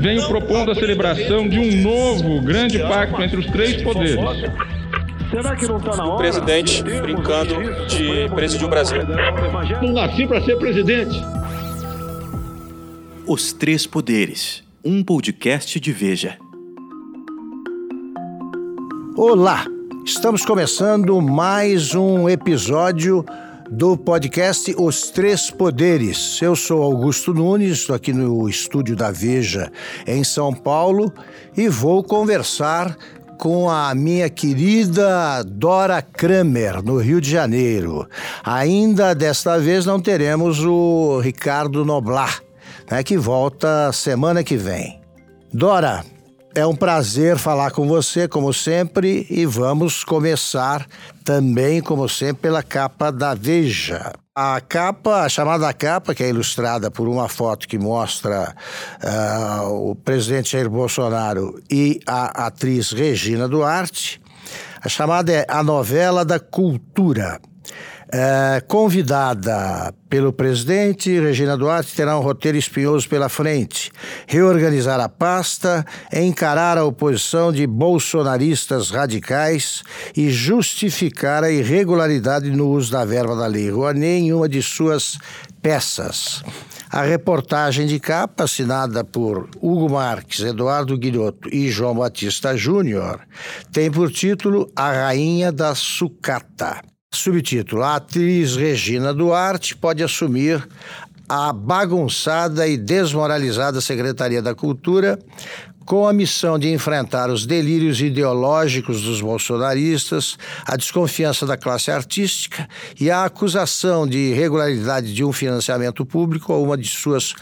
venho propondo a celebração de um novo grande pacto entre os três poderes. Será que não está na hora? O presidente brincando de presidir o Brasil. Não nasci para ser presidente. Os Três Poderes, um podcast de Veja. Olá, estamos começando mais um episódio do podcast Os Três Poderes. Eu sou Augusto Nunes, estou aqui no estúdio da Veja em São Paulo e vou conversar com a minha querida Dora Kramer, no Rio de Janeiro. Ainda desta vez não teremos o Ricardo Noblar, né, que volta semana que vem. Dora, é um prazer falar com você, como sempre, e vamos começar também, como sempre, pela capa da Veja. A capa, a chamada capa, que é ilustrada por uma foto que mostra uh, o presidente Jair Bolsonaro e a atriz Regina Duarte, a chamada é A Novela da Cultura. É, convidada pelo presidente, Regina Duarte terá um roteiro espinhoso pela frente. Reorganizar a pasta, encarar a oposição de bolsonaristas radicais e justificar a irregularidade no uso da verba da Lei Rouanet em uma de suas peças. A reportagem de capa, assinada por Hugo Marques, Eduardo Guilhoto e João Batista Júnior, tem por título A Rainha da Sucata. Subtítulo: A atriz Regina Duarte pode assumir a bagunçada e desmoralizada Secretaria da Cultura com a missão de enfrentar os delírios ideológicos dos bolsonaristas, a desconfiança da classe artística e a acusação de irregularidade de um financiamento público a uma de suas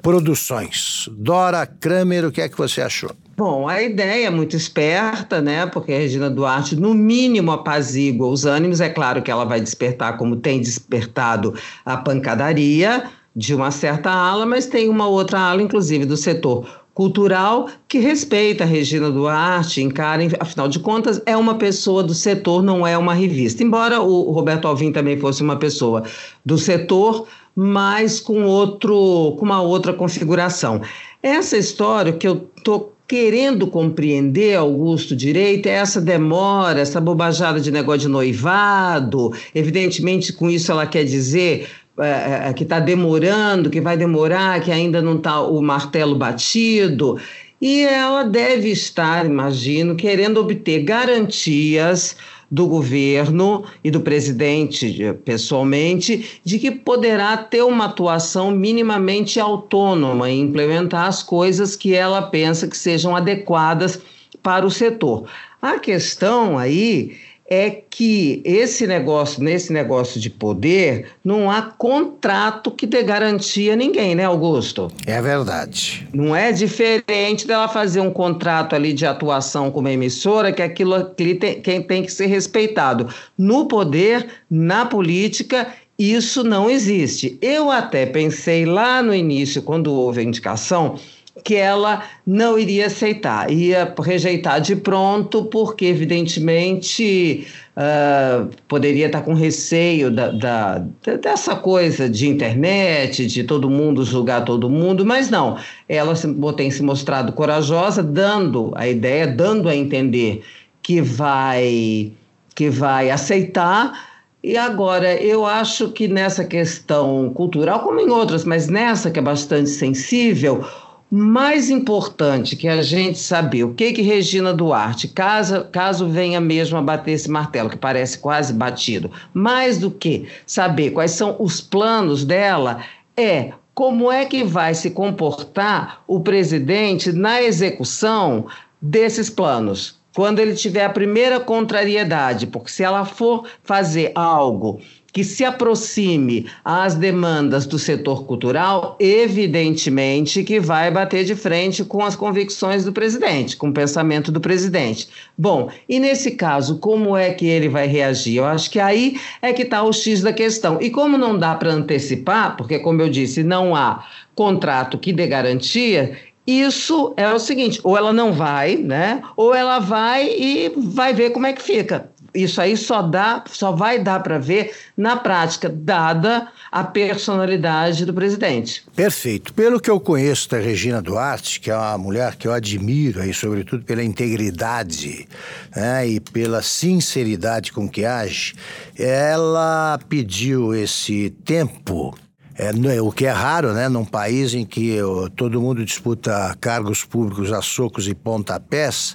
produções. Dora Kramer, o que é que você achou? Bom, a ideia é muito esperta, né? Porque a Regina Duarte, no mínimo, apazigua os ânimos. É claro que ela vai despertar, como tem despertado, a pancadaria de uma certa ala, mas tem uma outra ala, inclusive do setor cultural, que respeita a Regina Duarte, encara, afinal de contas, é uma pessoa do setor, não é uma revista. Embora o Roberto Alvim também fosse uma pessoa do setor, mas com outro, com uma outra configuração. Essa história que eu tô querendo compreender, Augusto, direito, é essa demora, essa bobajada de negócio de noivado. Evidentemente, com isso ela quer dizer é, é que está demorando, que vai demorar, que ainda não está o martelo batido. E ela deve estar, imagino, querendo obter garantias do governo e do presidente pessoalmente de que poderá ter uma atuação minimamente autônoma e implementar as coisas que ela pensa que sejam adequadas para o setor. A questão aí é que esse negócio, nesse negócio de poder, não há contrato que dê garantia a ninguém, né, Augusto? É verdade. Não é diferente dela fazer um contrato ali de atuação com uma emissora, que aquilo ali tem, quem tem que ser respeitado. No poder, na política, isso não existe. Eu até pensei lá no início, quando houve a indicação, que ela não iria aceitar, ia rejeitar de pronto, porque, evidentemente, uh, poderia estar com receio da, da, dessa coisa de internet, de todo mundo julgar todo mundo, mas não, ela tem se mostrado corajosa, dando a ideia, dando a entender que vai, que vai aceitar. E agora, eu acho que nessa questão cultural, como em outras, mas nessa que é bastante sensível, mais importante que a gente saber o que que Regina Duarte, caso, caso venha mesmo a bater esse martelo, que parece quase batido, mais do que saber quais são os planos dela, é como é que vai se comportar o presidente na execução desses planos. Quando ele tiver a primeira contrariedade, porque se ela for fazer algo que se aproxime às demandas do setor cultural, evidentemente que vai bater de frente com as convicções do presidente, com o pensamento do presidente. Bom, e nesse caso, como é que ele vai reagir? Eu acho que aí é que está o X da questão. E como não dá para antecipar, porque, como eu disse, não há contrato que dê garantia, isso é o seguinte: ou ela não vai, né? Ou ela vai e vai ver como é que fica isso aí só dá, só vai dar para ver na prática, dada a personalidade do presidente. Perfeito. Pelo que eu conheço da Regina Duarte, que é uma mulher que eu admiro, aí, sobretudo pela integridade né, e pela sinceridade com que age, ela pediu esse tempo é, é, o que é raro, né? Num país em que todo mundo disputa cargos públicos a socos e pontapés,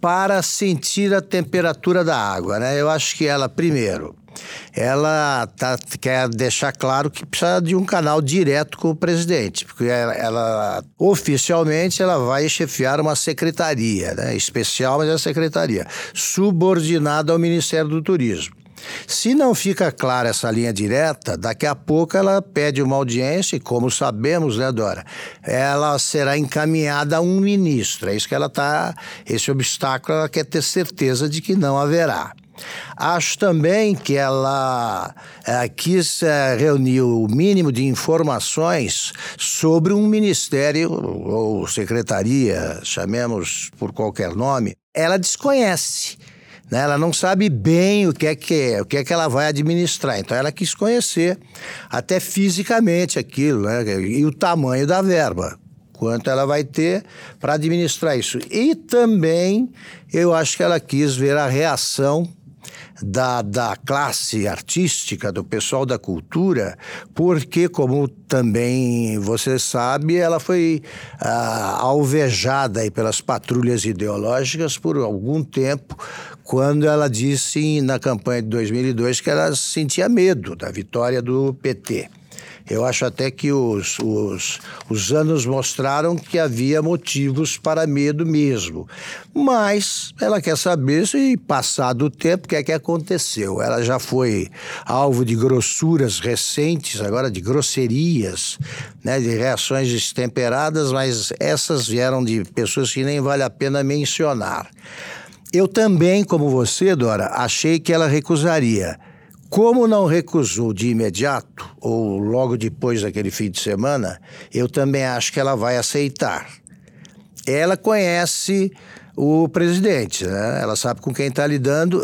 para sentir a temperatura da água, né? Eu acho que ela, primeiro, ela tá, quer deixar claro que precisa de um canal direto com o presidente, porque ela, ela oficialmente ela vai chefiar uma secretaria, né? especial, mas é secretaria, subordinada ao Ministério do Turismo. Se não fica clara essa linha direta, daqui a pouco ela pede uma audiência e, como sabemos, né, Dora, ela será encaminhada a um ministro. É isso que ela está. Esse obstáculo ela quer ter certeza de que não haverá. Acho também que ela é, quis é, reunir o mínimo de informações sobre um ministério ou secretaria, chamemos por qualquer nome, ela desconhece. Né? Ela não sabe bem o que é que é, o que é que ela vai administrar. Então ela quis conhecer até fisicamente aquilo, né? E o tamanho da verba quanto ela vai ter para administrar isso. E também eu acho que ela quis ver a reação da, da classe artística, do pessoal da cultura, porque, como também você sabe, ela foi ah, alvejada aí pelas patrulhas ideológicas por algum tempo, quando ela disse na campanha de 2002 que ela sentia medo da vitória do PT. Eu acho até que os, os, os anos mostraram que havia motivos para medo mesmo. Mas ela quer saber se, passado o tempo, o que é que aconteceu. Ela já foi alvo de grossuras recentes, agora de grosserias, né, de reações destemperadas, mas essas vieram de pessoas que nem vale a pena mencionar. Eu também, como você, Dora, achei que ela recusaria como não recusou de imediato, ou logo depois daquele fim de semana, eu também acho que ela vai aceitar. Ela conhece o presidente, né? ela sabe com quem está lidando,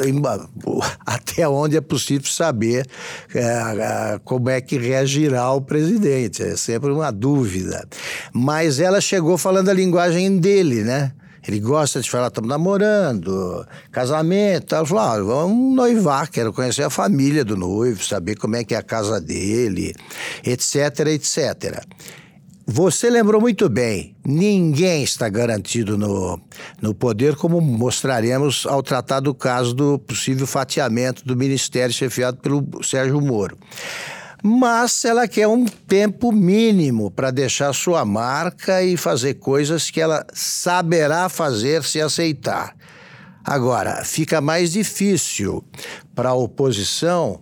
até onde é possível saber é, como é que reagirá o presidente, é sempre uma dúvida. Mas ela chegou falando a linguagem dele, né? Ele gosta de falar, estamos namorando, casamento. Ela falou, ah, vamos noivar, quero conhecer a família do noivo, saber como é que é a casa dele, etc, etc. Você lembrou muito bem, ninguém está garantido no, no poder, como mostraremos ao tratar do caso do possível fatiamento do ministério chefiado pelo Sérgio Moro mas ela quer um tempo mínimo para deixar sua marca e fazer coisas que ela saberá fazer se aceitar. Agora, fica mais difícil para a oposição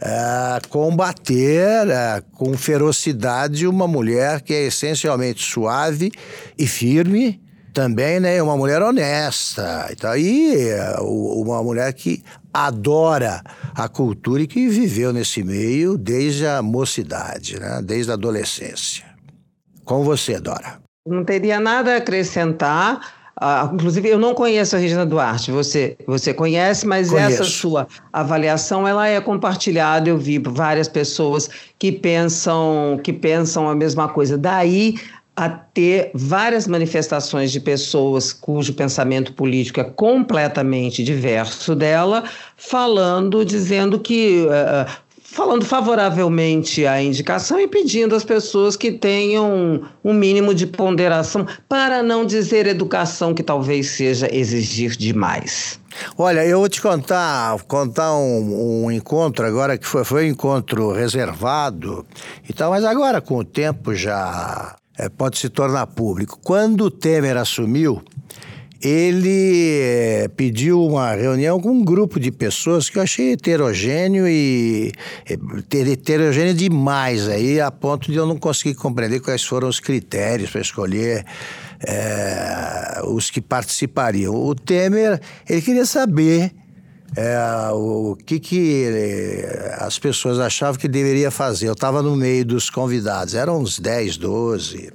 uh, combater uh, com ferocidade uma mulher que é essencialmente suave e firme também, né, uma mulher honesta. Então, aí, uma mulher que adora a cultura e que viveu nesse meio desde a mocidade, né, desde a adolescência. Com você, Dora. Não teria nada a acrescentar. Uh, inclusive, eu não conheço a Regina Duarte, você, você conhece, mas Conheço. essa sua avaliação ela é compartilhada. Eu vi várias pessoas que pensam que pensam a mesma coisa. Daí a ter várias manifestações de pessoas cujo pensamento político é completamente diverso dela, falando, dizendo que. Uh, falando favoravelmente à indicação e pedindo às pessoas que tenham um mínimo de ponderação, para não dizer educação, que talvez seja exigir demais. Olha, eu vou te contar, contar um, um, encontro agora que foi, foi um encontro reservado e tal, mas agora com o tempo já é, pode se tornar público. Quando o Temer assumiu, ele é, pediu uma reunião com um grupo de pessoas que eu achei heterogêneo e é, heterogêneo demais aí, a ponto de eu não conseguir compreender quais foram os critérios para escolher é, os que participariam. O Temer, ele queria saber é, o que, que eh, as pessoas achavam que deveria fazer. Eu estava no meio dos convidados, eram uns 10, 12,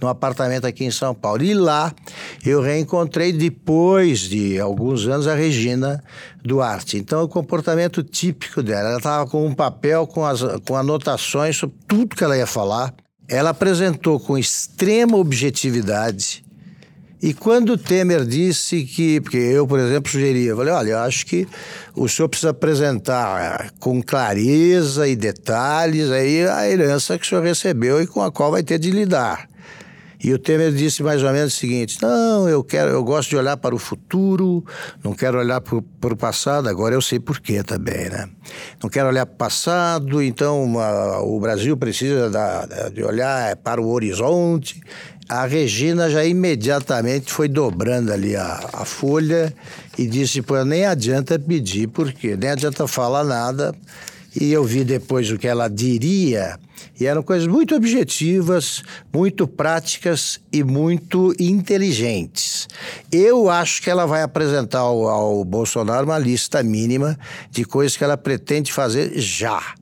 num apartamento aqui em São Paulo. E lá eu reencontrei, depois de alguns anos, a Regina Duarte. Então, o comportamento típico dela, ela estava com um papel com, as, com anotações sobre tudo que ela ia falar. Ela apresentou com extrema objetividade e quando Temer disse que, porque eu, por exemplo, sugeria, falei, olha, eu acho que o senhor precisa apresentar com clareza e detalhes aí a herança que o senhor recebeu e com a qual vai ter de lidar. E o Temer disse mais ou menos o seguinte: não, eu quero, eu gosto de olhar para o futuro, não quero olhar para o passado. Agora eu sei por quê também, né? Não quero olhar para o passado, então o Brasil precisa da, de olhar para o horizonte a Regina já imediatamente foi dobrando ali a, a folha e disse: Pô, nem adianta pedir, porque nem adianta falar nada. E eu vi depois o que ela diria, e eram coisas muito objetivas, muito práticas e muito inteligentes. Eu acho que ela vai apresentar ao, ao Bolsonaro uma lista mínima de coisas que ela pretende fazer já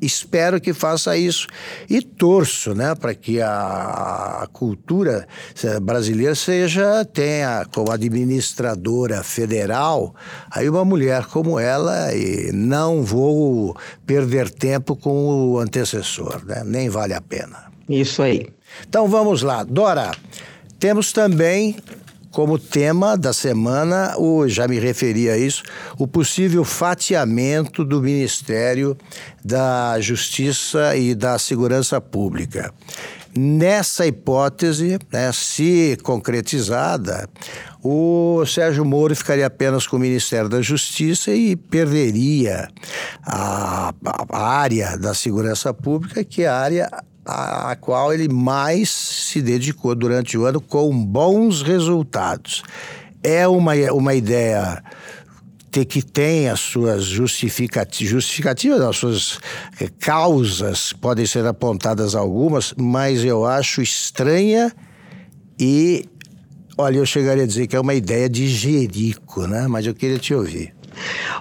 espero que faça isso e torço, né, para que a, cultura brasileira seja tenha como administradora federal aí uma mulher como ela e não vou perder tempo com o antecessor, né? Nem vale a pena. Isso aí. Então vamos lá, Dora. Temos também como tema da semana, o, já me referi a isso, o possível fatiamento do Ministério da Justiça e da Segurança Pública. Nessa hipótese, né, se concretizada, o Sérgio Moro ficaria apenas com o Ministério da Justiça e perderia a, a área da segurança pública, que é a área a, a qual ele mais se dedicou durante o ano com bons resultados. É uma, uma ideia que tem as suas justificativas, justificativas, as suas eh, causas, podem ser apontadas algumas, mas eu acho estranha e, olha, eu chegaria a dizer que é uma ideia de Jerico, né? Mas eu queria te ouvir.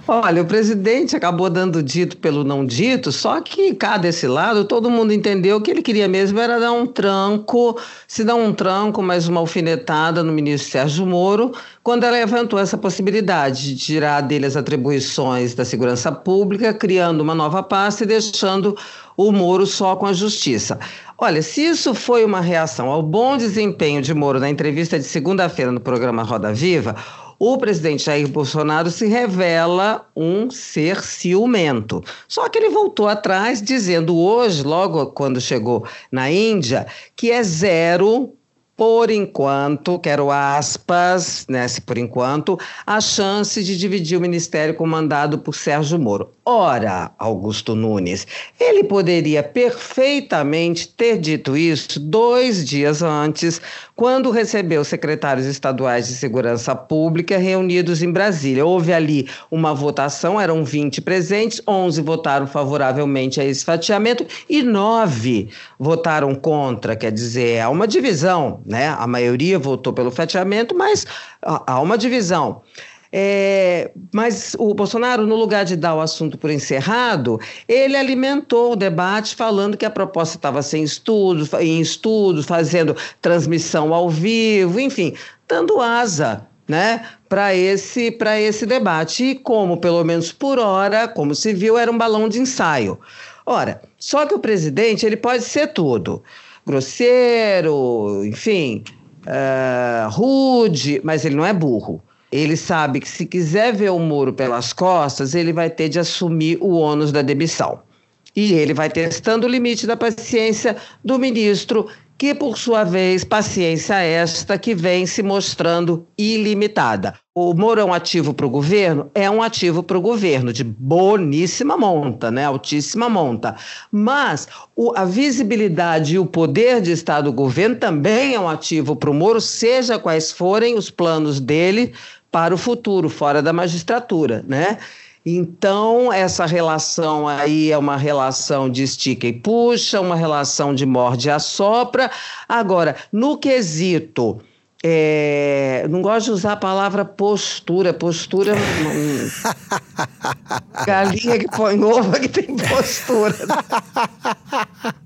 Olha, o presidente acabou dando dito pelo não dito, só que cá desse lado todo mundo entendeu que ele queria mesmo era dar um tranco, se dar um tranco, mais uma alfinetada no ministro Sérgio Moro, quando ela levantou essa possibilidade de tirar dele as atribuições da segurança pública, criando uma nova pasta e deixando o Moro só com a justiça. Olha, se isso foi uma reação ao bom desempenho de Moro na entrevista de segunda-feira no programa Roda Viva, o presidente Jair Bolsonaro se revela um ser ciumento. Só que ele voltou atrás, dizendo hoje, logo quando chegou na Índia, que é zero por enquanto, quero aspas, né, por enquanto, a chance de dividir o ministério comandado por Sérgio Moro. Ora, Augusto Nunes, ele poderia perfeitamente ter dito isso dois dias antes, quando recebeu secretários estaduais de segurança pública reunidos em Brasília. Houve ali uma votação, eram 20 presentes, 11 votaram favoravelmente a esse fatiamento e nove votaram contra, quer dizer, há uma divisão, né? A maioria votou pelo fatiamento, mas há uma divisão. É, mas o Bolsonaro, no lugar de dar o assunto por encerrado, ele alimentou o debate falando que a proposta estava sem estudos, em estudos, fazendo transmissão ao vivo, enfim, dando asa né, para esse, esse debate. E como, pelo menos por hora, como se viu, era um balão de ensaio. Ora, só que o presidente ele pode ser tudo. Grosseiro, enfim, uh, rude, mas ele não é burro. Ele sabe que se quiser ver o Moro pelas costas, ele vai ter de assumir o ônus da demissão. E ele vai testando o limite da paciência do ministro, que, por sua vez, paciência esta que vem se mostrando ilimitada. O Moro é um ativo para o governo? É um ativo para o governo, de boníssima monta, né? altíssima monta. Mas o, a visibilidade e o poder de Estado do governo também é um ativo para o Moro, seja quais forem os planos dele para o futuro, fora da magistratura, né? Então, essa relação aí é uma relação de estica e puxa, uma relação de morde e assopra. Agora, no quesito É, não gosto de usar a palavra postura. Postura. Hum, galinha que põe ovo é que tem postura.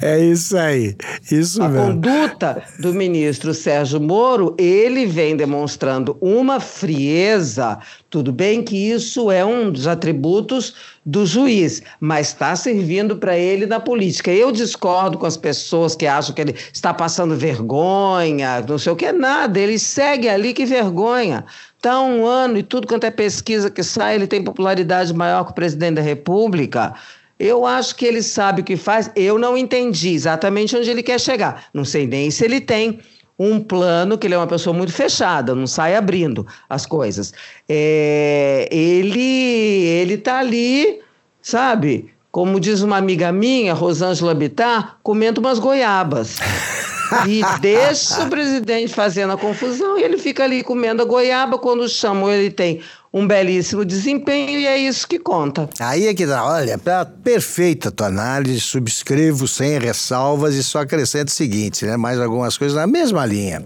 É isso aí, isso a mesmo. conduta do ministro Sérgio Moro, ele vem demonstrando uma frieza. Tudo bem que isso é um dos atributos do juiz, mas está servindo para ele na política. Eu discordo com as pessoas que acham que ele está passando vergonha, não sei o que, nada. Ele segue ali, que vergonha. Está um ano e tudo quanto é pesquisa que sai, ele tem popularidade maior que o presidente da República. Eu acho que ele sabe o que faz. Eu não entendi exatamente onde ele quer chegar. Não sei nem se ele tem um plano, que ele é uma pessoa muito fechada, não sai abrindo as coisas. É, ele ele está ali, sabe? Como diz uma amiga minha, Rosângela Bittar, comendo umas goiabas. E deixa o presidente fazendo a confusão e ele fica ali comendo a goiaba. Quando chamam, ele tem um belíssimo desempenho e é isso que conta. Aí é que dá, olha, tá perfeita tua análise, subscrevo sem ressalvas e só acrescento o seguinte, né? Mais algumas coisas na mesma linha.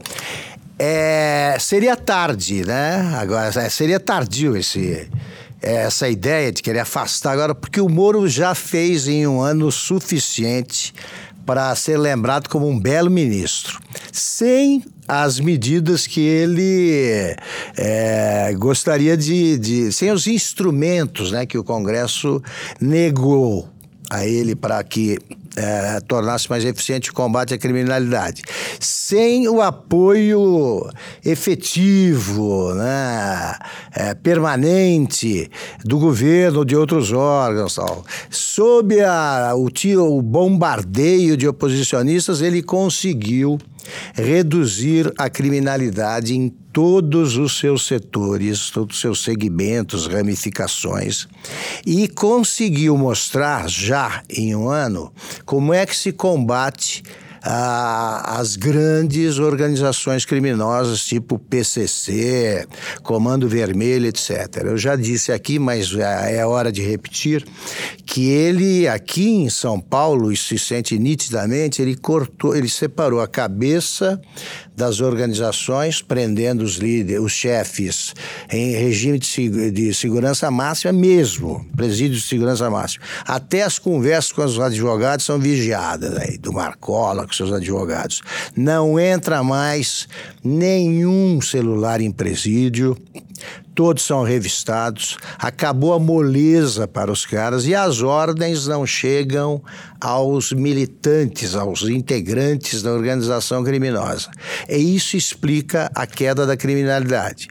É, seria tarde, né? Agora, é, seria tardio esse, essa ideia de querer afastar agora, porque o Moro já fez em um ano suficiente para ser lembrado como um belo ministro, sem as medidas que ele é, gostaria de, de. sem os instrumentos né, que o Congresso negou a ele para que é, tornasse mais eficiente o combate à criminalidade. Sem o apoio efetivo, né, é, permanente do governo, de outros órgãos, tal. sob a, o, o bombardeio de oposicionistas, ele conseguiu reduzir a criminalidade em todos os seus setores, todos os seus segmentos, ramificações, e conseguiu mostrar já em um ano como é que se combate as grandes organizações criminosas, tipo PCC, Comando Vermelho, etc. Eu já disse aqui, mas é hora de repetir, que ele aqui em São Paulo, isso se sente nitidamente, ele cortou, ele separou a cabeça das organizações, prendendo os líderes, os chefes, em regime de, de segurança máxima mesmo, presídio de segurança máxima. Até as conversas com os advogados são vigiadas, aí, do Marcola, com seus advogados. Não entra mais nenhum celular em presídio, todos são revistados, acabou a moleza para os caras e as ordens não chegam aos militantes, aos integrantes da organização criminosa. E isso explica a queda da criminalidade.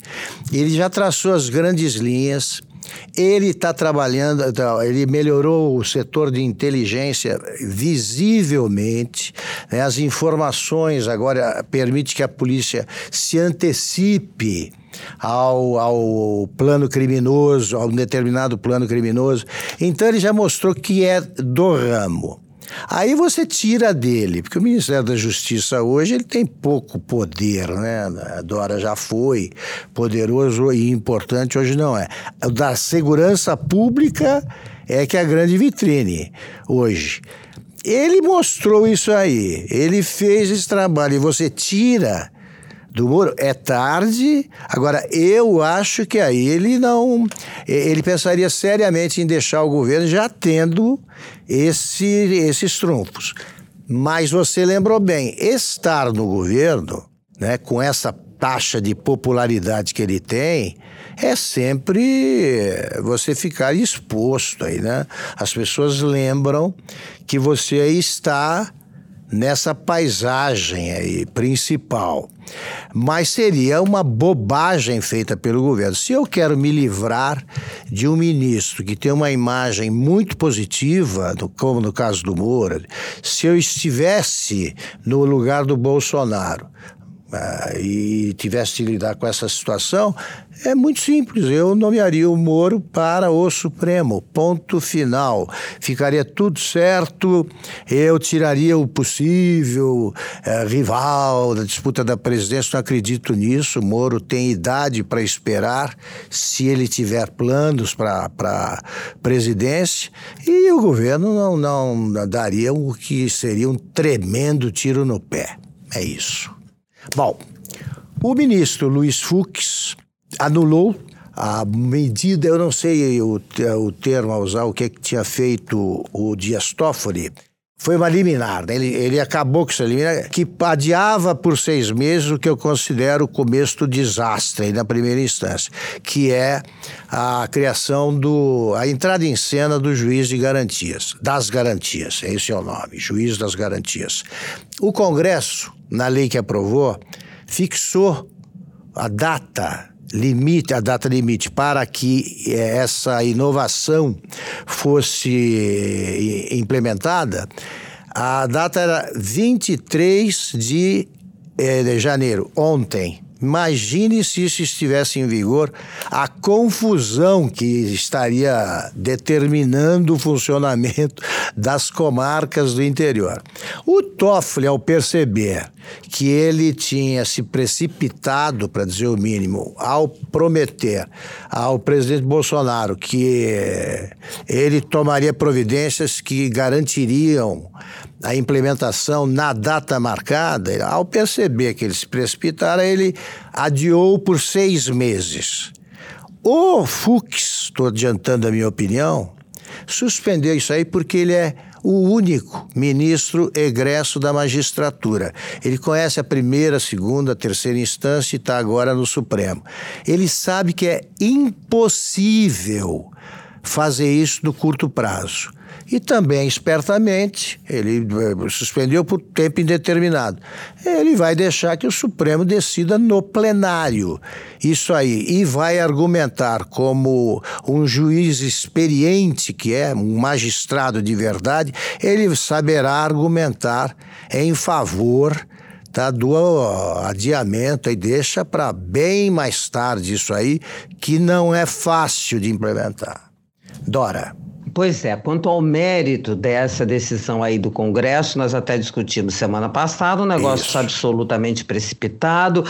Ele já traçou as grandes linhas, ele está trabalhando, então, ele melhorou o setor de inteligência visivelmente. Né? As informações agora permite que a polícia se antecipe ao, ao plano criminoso, a um determinado plano criminoso. Então ele já mostrou que é do ramo. Aí você tira dele, porque o Ministério da Justiça hoje ele tem pouco poder, né? A Dora já foi poderoso e importante, hoje não é. Da segurança pública é que é a grande vitrine hoje. Ele mostrou isso aí, ele fez esse trabalho e você tira do Moro. É tarde. Agora, eu acho que aí ele não. Ele pensaria seriamente em deixar o governo já tendo esse, esses trunfos. Mas você lembrou bem, estar no governo, né, com essa taxa de popularidade que ele tem, é sempre você ficar exposto aí, né? As pessoas lembram que você está nessa paisagem aí principal. Mas seria uma bobagem feita pelo governo. Se eu quero me livrar de um ministro que tem uma imagem muito positiva, como no caso do Moura, se eu estivesse no lugar do Bolsonaro, e tivesse de lidar com essa situação, é muito simples. Eu nomearia o Moro para o Supremo. Ponto final. Ficaria tudo certo. Eu tiraria o possível é, rival da disputa da presidência. Não acredito nisso. O Moro tem idade para esperar, se ele tiver planos para a presidência. E o governo não, não daria o que seria um tremendo tiro no pé. É isso. Bom, O ministro Luiz Fux anulou a medida, eu não sei o, o termo a usar, o que, que tinha feito o Dias Toffoli, foi uma liminar, né? ele, ele acabou com essa liminar, que adiava por seis meses o que eu considero o começo do desastre na primeira instância, que é a criação do. a entrada em cena do juiz de garantias, das garantias, esse é o nome, juiz das garantias. O Congresso, na lei que aprovou, fixou a data limite, a data limite para que eh, essa inovação fosse implementada, a data era 23 de, eh, de janeiro, ontem. Imagine se isso estivesse em vigor, a confusão que estaria determinando o funcionamento das comarcas do interior. O Toffoli, ao perceber que ele tinha se precipitado, para dizer o mínimo, ao prometer ao presidente Bolsonaro que ele tomaria providências que garantiriam a implementação na data marcada, ao perceber que ele se precipitara, ele adiou por seis meses. O Fux, estou adiantando a minha opinião, suspendeu isso aí porque ele é o único ministro egresso da magistratura. Ele conhece a primeira, segunda, terceira instância e está agora no Supremo. Ele sabe que é impossível fazer isso no curto prazo. E também, espertamente, ele eh, suspendeu por tempo indeterminado. Ele vai deixar que o Supremo decida no plenário. Isso aí. E vai argumentar como um juiz experiente, que é um magistrado de verdade, ele saberá argumentar em favor tá, do adiamento e deixa para bem mais tarde isso aí, que não é fácil de implementar. Dora. Pois é, quanto ao mérito dessa decisão aí do Congresso, nós até discutimos semana passada, um negócio Isso. absolutamente precipitado,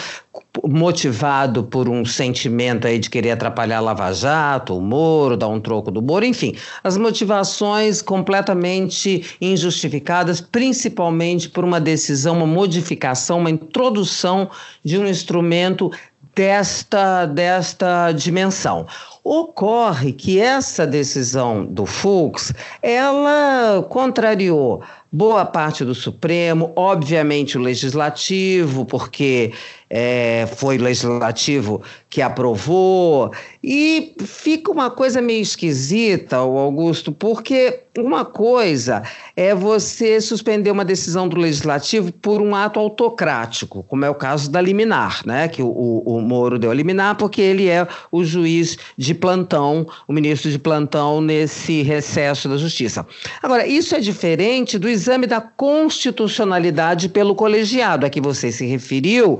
motivado por um sentimento aí de querer atrapalhar a Lava Jato, o Moro, dar um troco do Moro, enfim, as motivações completamente injustificadas, principalmente por uma decisão, uma modificação, uma introdução de um instrumento desta, desta dimensão. Ocorre que essa decisão do Fux, ela contrariou boa parte do Supremo, obviamente o Legislativo, porque é, foi Legislativo que aprovou, e fica uma coisa meio esquisita, Augusto, porque uma coisa é você suspender uma decisão do Legislativo por um ato autocrático, como é o caso da liminar, né? Que o, o, o Moro deu a liminar porque ele é o juiz de plantão, o ministro de plantão nesse recesso da Justiça. Agora, isso é diferente do exame da constitucionalidade pelo colegiado a que você se referiu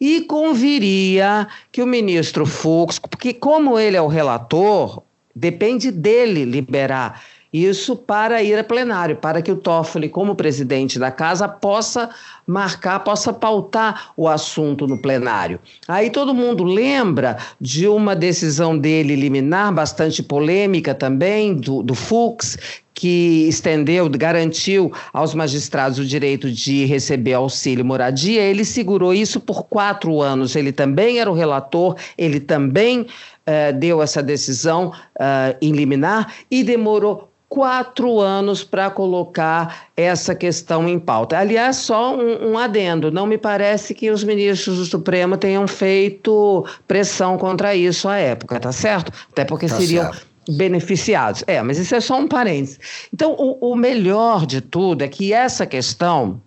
e conviria que o ministro Fux, porque como ele é o relator, depende dele liberar isso para ir a plenário, para que o Toffoli, como presidente da casa, possa marcar, possa pautar o assunto no plenário. Aí todo mundo lembra de uma decisão dele liminar, bastante polêmica também, do, do Fux, que estendeu, garantiu aos magistrados o direito de receber auxílio moradia, ele segurou isso por quatro anos. Ele também era o relator, ele também uh, deu essa decisão uh, em liminar e demorou quatro anos para colocar essa questão em pauta. Aliás, só um, um, adendo: não me parece que os ministros do Supremo tenham feito pressão contra isso à época, tá certo? Até porque tá seriam. Certo. Beneficiados. É, mas isso é só um parênteses. Então, o, o melhor de tudo é que essa questão,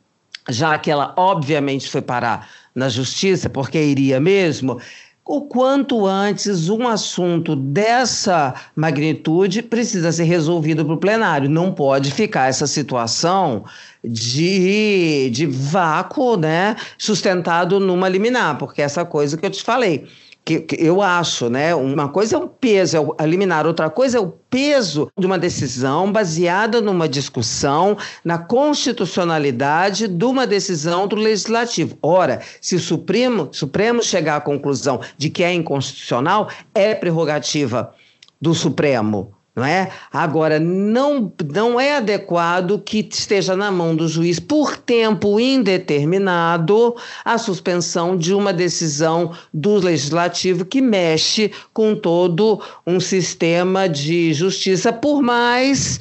já que ela obviamente foi parar na justiça, porque iria mesmo, o quanto antes um assunto dessa magnitude precisa ser resolvido para o plenário. Não pode ficar essa situação de, de vácuo, né, sustentado numa liminar, porque essa coisa que eu te falei que, que, eu acho, né? Uma coisa é o peso, é o eliminar, outra coisa é o peso de uma decisão baseada numa discussão na constitucionalidade de uma decisão do legislativo. Ora, se o Supremo, Supremo chegar à conclusão de que é inconstitucional, é prerrogativa do Supremo não é? Agora, não, não é adequado que esteja na mão do juiz por tempo indeterminado a suspensão de uma decisão do legislativo que mexe com todo um sistema de justiça, por mais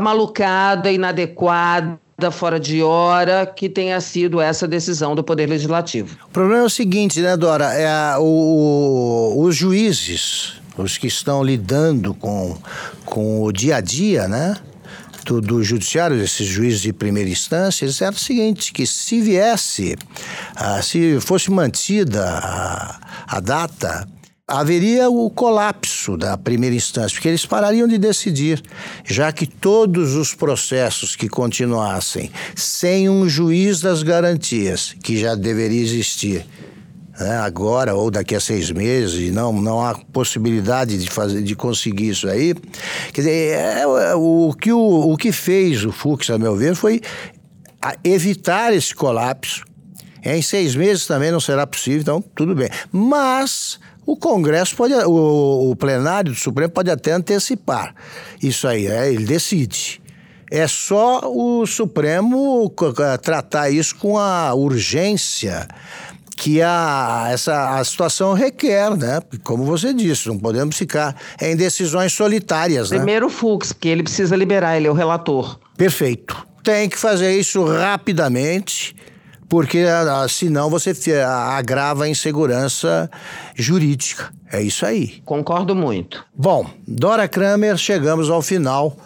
malucada, inadequada fora de hora que tenha sido essa decisão do Poder Legislativo. O problema é o seguinte, né, Dora? É, o, os juízes, os que estão lidando com, com o dia a dia, né? Do, do judiciário, esses juízes de primeira instância, eles eram o seguinte, que se viesse, ah, se fosse mantida a, a data, haveria o colapso da primeira instância, porque eles parariam de decidir, já que todos os processos que continuassem sem um juiz das garantias, que já deveria existir, né, agora ou daqui a seis meses, não, não há possibilidade de, fazer, de conseguir isso aí. Quer dizer, é, é, o, que o, o que fez o Fux, a meu ver, foi evitar esse colapso. Em seis meses também não será possível, então tudo bem. Mas o Congresso pode, o, o plenário do Supremo pode até antecipar isso aí, é, ele decide. É só o Supremo tratar isso com a urgência que a, essa, a situação requer, né? Como você disse, não podemos ficar em decisões solitárias. Né? Primeiro né? o Fux, que ele precisa liberar, ele é o relator. Perfeito. Tem que fazer isso rapidamente porque senão você agrava a insegurança jurídica. É isso aí. Concordo muito. Bom, Dora Kramer, chegamos ao final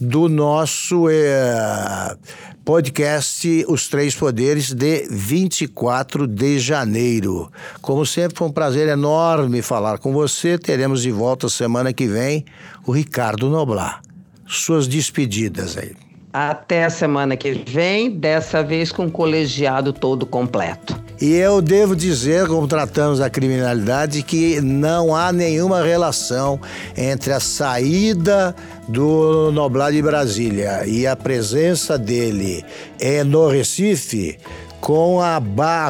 do nosso é, podcast Os Três Poderes de 24 de janeiro. Como sempre, foi um prazer enorme falar com você. Teremos de volta semana que vem o Ricardo Noblar. Suas despedidas aí. Até a semana que vem, dessa vez com o colegiado todo completo. E eu devo dizer, como tratamos a criminalidade, que não há nenhuma relação entre a saída do Noblar de Brasília e a presença dele no Recife com a,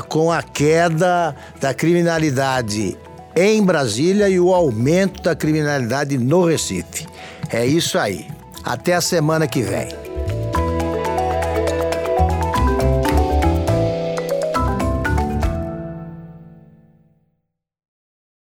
com a queda da criminalidade em Brasília e o aumento da criminalidade no Recife. É isso aí. Até a semana que vem.